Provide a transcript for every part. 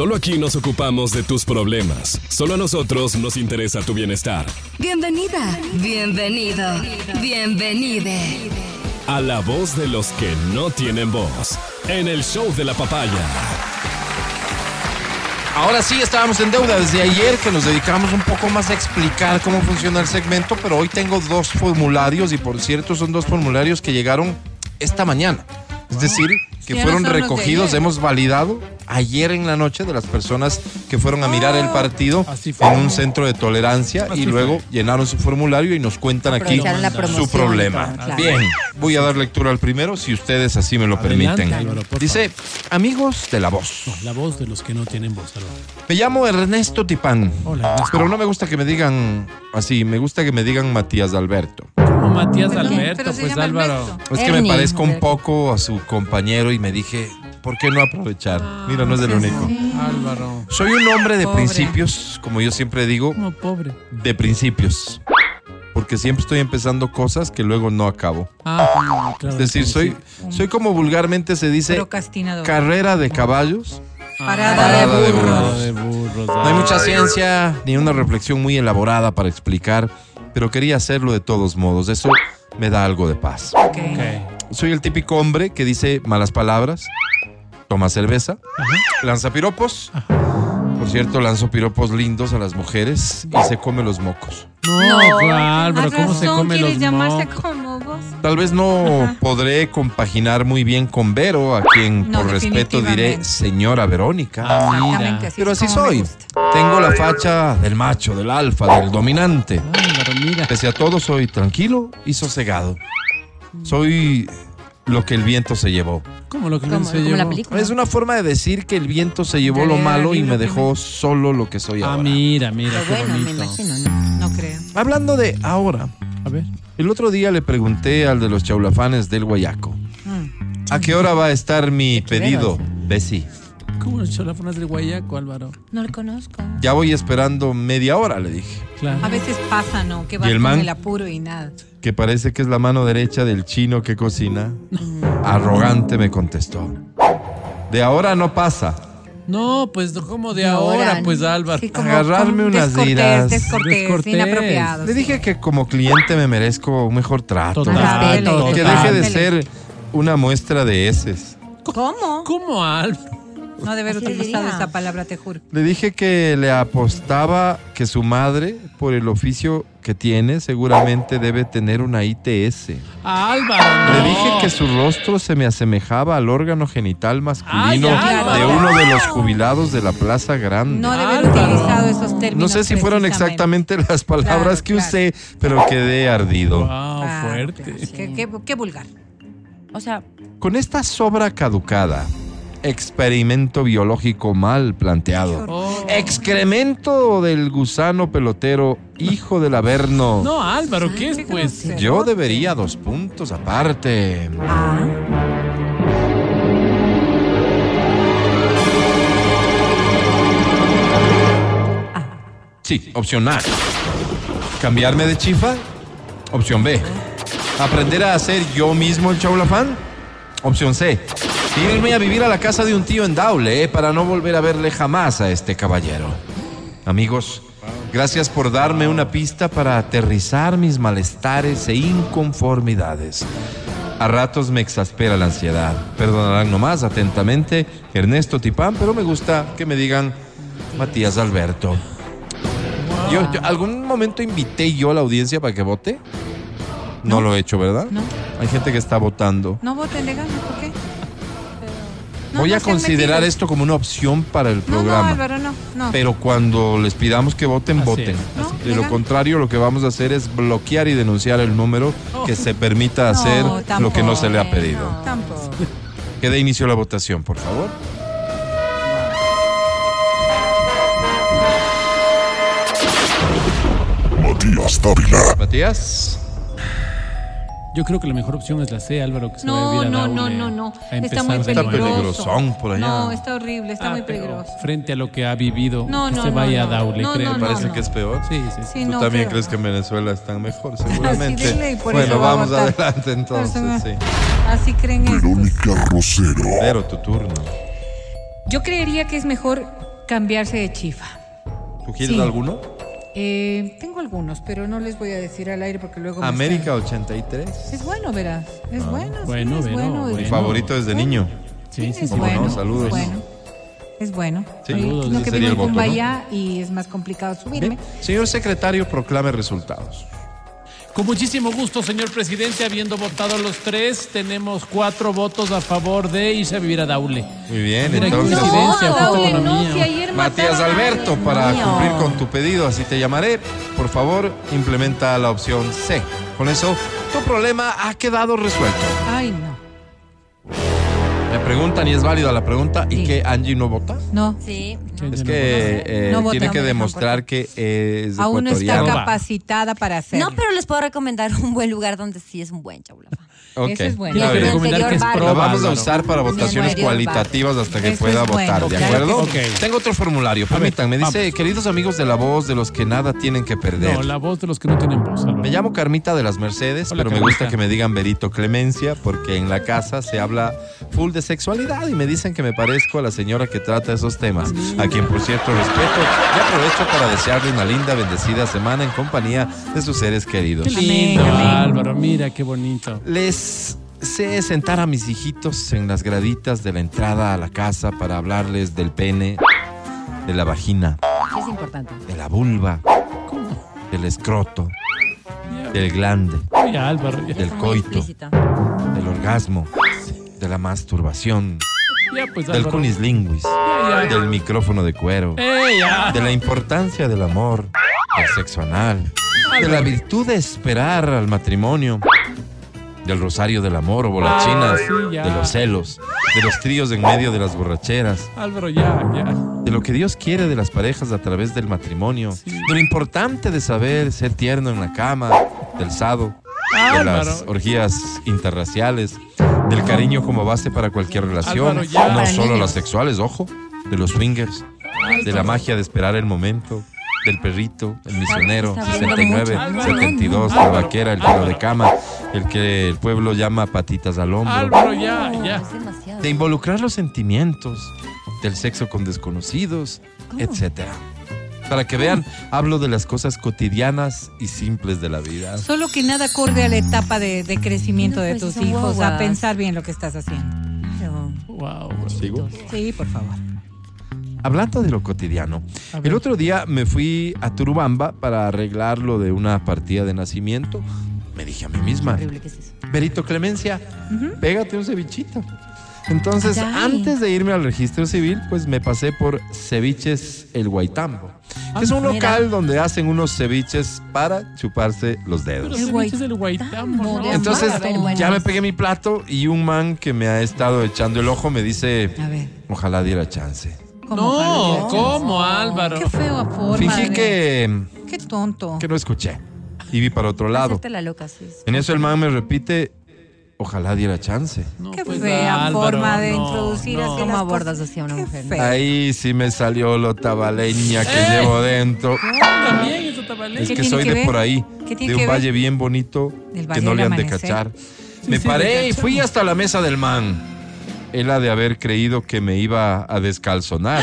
Solo aquí nos ocupamos de tus problemas. Solo a nosotros nos interesa tu bienestar. Bienvenida, bienvenido, bienvenide. A la voz de los que no tienen voz. En el show de la papaya. Ahora sí, estábamos en deuda desde ayer que nos dedicamos un poco más a explicar cómo funciona el segmento, pero hoy tengo dos formularios y por cierto son dos formularios que llegaron esta mañana. Es decir, que Ya no fueron recogidos, hemos validado ayer en la noche de las personas que fueron a mirar el partido Así fue. en un centro de tolerancia Así y luego llenaron su formulario y nos cuentan aquí su problema. claro. Bien, voy a dar lectura al primero si ustedes así me lo Adelante, permiten. Álvaro, Dice, amigos de la voz. No, la voz de los que no tienen voz, Álvaro. Me llamo Ernesto Tipán. Hola, Ernesto. Pero no me gusta que me digan así, me gusta que me digan Matías Alberto. Matías Alberto, pues llama Álvaro. Alberto. Es que me Ernie, parezco un Alberto. poco a su compañero y me dije, ¿por qué no aprovechar? Mira, no es del único. Álvaro. Soy un hombre de Pobre. principios, como yo siempre digo, Como pobre. de principios. Porque siempre estoy empezando cosas que luego no acabo. Ah, claro. Es decir, soy, soy como vulgarmente se dice, carrera de caballos. Parada, Parada de de burros. burros. de burros. No hay mucha ciencia ni una reflexión muy elaborada para explicar, pero quería hacerlo de todos modos. Eso me da algo de paz. Soy el típico hombre que dice malas palabras, toma cerveza, lanza piropos. Por cierto, lanzo piropos lindos a las mujeres y se come los mocos. No, Álvaro, Más ¿cómo se come los mocos? Tal vez no podré compaginar muy bien con Vero, a quien No, por respeto diré señora Verónica. Ah, Exactamente, mira. así Pero así soy. Tengo la facha del macho, del alfa, del dominante. Mira. Pese a todo, soy tranquilo y sosegado. Soy lo que el viento se llevó. ¿Cómo lo que Como, no se como llevó? la película. Es una forma de decir que el viento se llevó lo malo y me dejó solo lo que soy Ah, ahora. mira, mira, Pero qué bueno, me bonito. imagino, no, no creo. Hablando de ahora, A ver. el otro día le pregunté al de los chaulafanes del Guayaco, Mm. ¿a qué hora va a estar mi pedido? Bessie. ¿Cómo los cholafones del Guayaco, Álvaro? No lo conozco. Ya voy esperando media hora, le dije. Claro. A veces pasa, ¿no? Que vas el con man? el apuro y nada. Que parece que es la mano derecha del chino que cocina. Arrogante me contestó. De ahora no pasa. No, pues ¿cómo de ahora, pues Álvaro? sí, como- Agarrarme como unas descortés, iras. Descortés, Descortés. inapropiado. Le sí. dije que como cliente me merezco un mejor trato. Total, Que deje de ser una muestra de heces. ¿Cómo? ¿Cómo, Álvaro? No debe haber utilizado esa palabra, te juro. Le dije que le apostaba que su madre, por el oficio que tiene, seguramente debe tener una ITS. Álvaro, Le dije que su rostro se me asemejaba al órgano genital masculino Ay, de uno de los jubilados de la Plaza Grande. No debe haber utilizado esos términos. No sé si fueron exactamente las palabras Claro, que claro. usé, pero quedé ardido. Wow, Ah, fuerte. ok. Qué, qué- qué vulgar. O sea, Con esta sobra caducada, experimento biológico mal planteado, Oh. excremento del gusano pelotero, hijo del averno, No, Álvaro, ¿qué es Qué pues? yo debería dos puntos aparte. Sí, opción A. Cambiarme de chifa. Opción B. Aprender a hacer yo mismo el chaulafán. Opción C. Irme a vivir a la casa de un tío en Daule eh, para no volver a verle jamás a este caballero. Amigos, gracias por darme una pista para aterrizar mis malestares e inconformidades. A ratos me exaspera la ansiedad. Perdonarán nomás atentamente Ernesto Tipán, pero me gusta que me digan Matías Alberto. Yo, yo- ¿Algún momento invité yo a la audiencia para que vote? No, lo he hecho, ¿verdad? No. Hay gente que está votando. No voten de gana, ¿por qué? No, Voy no a considerar esto como una opción para el No, no, programa. Álvaro, no. no. Pero cuando les pidamos que voten, Así voten. es. De lo contrario, lo que vamos a hacer es bloquear y denunciar el número que se permita No, hacer lo que no se le ha tampoco, pedido. Tampoco. Que dé inicio a la votación, por favor. Matías Dávila. Matías. Yo creo que la mejor opción es la C, Álvaro, que se va a No, vivir a no, no, no, no. Está muy peligroso. por allá. No, está horrible, está Ah, muy peligroso. Frente a lo que ha vivido, No, que no, se vaya no. a Daule, No, creo. no, Parece no. que es peor. Sí, sí. Sí, Tú no, también creo. crees que en Venezuela están mejor, seguramente. de ley, por bueno, eso va a vamos adelante entonces, sí. Así creen estos. Verónica Rosero. Pero tu turno. Yo creería que es mejor Cambiarse de chifa. ¿Tú quieres Sí. alguno? Eh, tengo algunos, pero no les voy a decir al aire porque luego. me América están- 83. Es bueno, verás. Es bueno. sí, Bueno, es bueno, bueno. bueno. Mi favorito desde niño. Sí, sí, sí. ¿Cómo no? bueno. Saludos. Es bueno. Es bueno. Sí. Saludos, no ese que sería el voto, ¿no? Y es más complicado subirme. Bien. Señor secretario, proclame resultados. Con muchísimo gusto, señor presidente, habiendo votado los tres, tenemos cuatro votos a favor de irse a vivir a Daule. Muy bien, Mira, entonces. coincidencia, no. Daule, no, si ayer Matías Alberto, para Mío. cumplir con tu pedido, así te llamaré, por favor, implementa la opción C. Con eso, tu problema ha quedado resuelto. Ay, no. Me preguntan y es válida la pregunta, ¿y Sí. que Angie no vota? No. Sí. Es que eh, No tiene que demostrar que es Aún no está capacitada para hacerlo. No, pero les puedo recomendar un buen lugar donde sí es un buen chaulafán. Ok, Eso es bueno. recomendar que es vamos a usar para votaciones cualitativas hasta que Eso pueda bueno, votar, ¿de claro acuerdo? sí. Tengo otro formulario, permítanme. Dice, vamos. queridos amigos de la voz, de los que nada tienen que perder. No, la voz de los que no tienen voz, Álvaro. Me llamo Carmita de las Mercedes, Hola, pero me Carmita. gusta que me digan Berito Clemencia, porque en la casa se habla full de sexualidad y me dicen que me parezco a la señora que trata esos temas, a quien por cierto respeto y aprovecho para desearle una linda, bendecida semana en compañía de sus seres queridos. Qué lindo, Amén, amén. Álvaro, mira qué bonito. Les sé sentar a mis hijitos en las graditas de la entrada a la casa para hablarles del pene, de la vagina, Es importante. de la vulva, del escroto, del glande, Oye, Álvaro, ya, del coito, explícita. del orgasmo, de la masturbación, ya, pues del Álvaro. cunislinguis, Ya, ya. del micrófono de cuero, Eh, ya. de la importancia del amor, del sexo anal, de la virtud de esperar al matrimonio, del rosario del amor o bolachinas, sí, de los celos, de los tríos en medio de las borracheras, Álvaro, ya, ya. de lo que Dios quiere de las parejas a través del matrimonio, de lo importante de saber ser tierno en la cama, del sado, de las orgías interraciales, del cariño como base para cualquier relación, Álvaro, no solo las sexuales, ojo, de los swingers, de la magia de esperar el momento, del perrito, el misionero, Está hablando 69, mucho. 72, la Álvaro, vaquera, el pelo de cama, el que el pueblo llama patitas al hombro, Álvaro, ya, ya. De involucrar los sentimientos, del sexo con desconocidos, etcétera. Para que vean, hablo de las cosas cotidianas y simples de la vida. Solo que nada acorde a la etapa de, de crecimiento de pues, tus hijos, a pensar bien lo que estás haciendo. Wow. ¿Sigo? Sí, por favor. Hablando de lo cotidiano, el otro día me fui a Turubamba para arreglar lo de una partida de nacimiento. Me dije a mí misma, Horrible, ¿qué es eso? Berito Clemencia, pégate un cevichito. Entonces, Ay. antes de irme al registro civil, pues me pasé por Ceviches El Guaitambo, que es un mira. local donde hacen unos ceviches para chuparse los Pero dedos. El ese guay- bicho es el guaitambo, ¿no? Entonces, ya me pegué mi plato y un man que me ha estado echando el ojo me dice, A ver. ojalá diera chance. ¿Cómo No? ¿cómo, Álvaro? Qué feo forma. Fingí de- que, Qué tonto. que no escuché y vi para otro lado. Hacerte la loca, sí. En eso el man me repite, ojalá diera chance. No, Qué pues, fea Álvaro, forma de no, introducir no. así ¿Cómo las abordas cosas. así a una Qué mujer? feo. Ahí sí me salió lo tabaleña que ¡Eh! llevo dentro. También eso te vale. Es ¿Qué que tiene soy que de ver? por ahí, ¿Qué tiene de que un ver? valle bien bonito Del que Valle no del le han de Amanecer. cachar. Me sí, paré y fui hasta la mesa del man. Él ha de haber creído que me iba a descalzonar.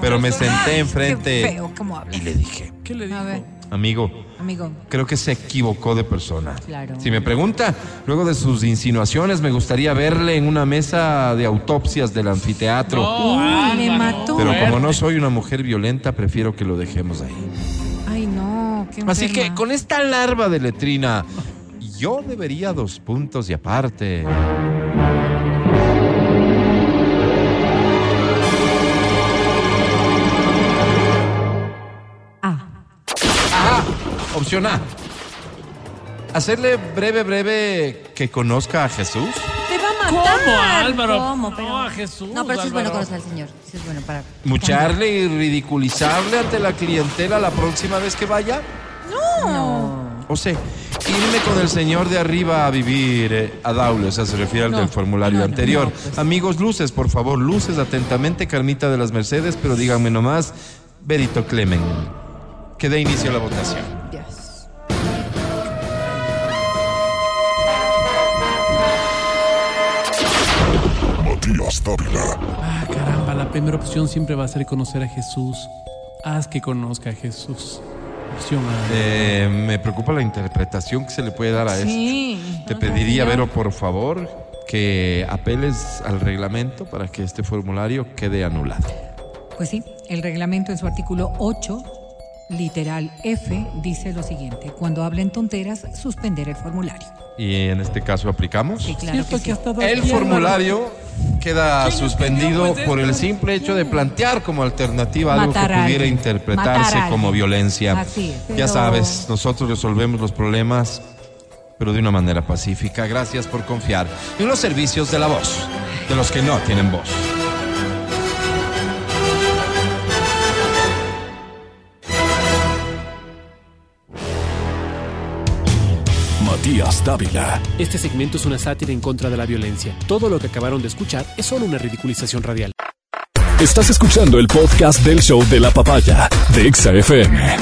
Pero me senté Qué enfrente feo, ¿cómo hablas? y le dije, ¿Qué le dijo? A ver, amigo, amigo. creo que se equivocó de persona. Claro. Si me pregunta, luego de sus insinuaciones, me gustaría verle en una mesa de autopsias del anfiteatro. No, Uy, me mató. Pero como no soy una mujer violenta, prefiero que lo dejemos ahí. Ay, no. Qué Así enferma. que con esta larva de letrina, yo debería dos puntos y aparte. Opción A. Hacerle breve, breve que conozca a Jesús. Te va a ¿Cómo, matar. Álvaro? ¿Cómo? Pero... No, a Jesús, No, pero sí es bueno Álvaro. conocer al Señor. Sí es bueno para... Mucharle y ridiculizarle ante la clientela la próxima vez que vaya. No. O sea, irme con el señor de arriba a vivir eh, a Daule, o sea, se refiere al No, del formulario no, no, anterior. no, pues. Amigos, luces, por favor, luces atentamente, Carmita de las Mercedes, pero díganme nomás, Berito Clemen, que dé inicio a la votación. Dávila. Ah, caramba, la primera opción siempre va a ser conocer a Jesús. Haz que conozca a Jesús. Opción A. Eh, me preocupa la interpretación que se le puede dar a Sí. esto. Te pediría, Vero, por favor, que apeles al reglamento para que este formulario quede anulado. Pues sí, el reglamento en su artículo 8, literal F, dice lo siguiente. Cuando hablen tonteras, suspender el formulario. Y en este caso aplicamos. Sí, claro que sí. El formulario queda ¿Quién suspendido por el simple hecho de plantear como alternativa algo que Matar pudiera interpretarse como violencia. Así es. Ya sabes, nosotros resolvemos los problemas, pero de una manera pacífica. Gracias por confiar en los servicios de la voz, de los que no tienen voz. Dávila. Este segmento es una sátira en contra de la violencia. Todo lo que acabaron de escuchar es solo una ridiculización radial. Estás escuchando el podcast del show de la papaya de Exa FM.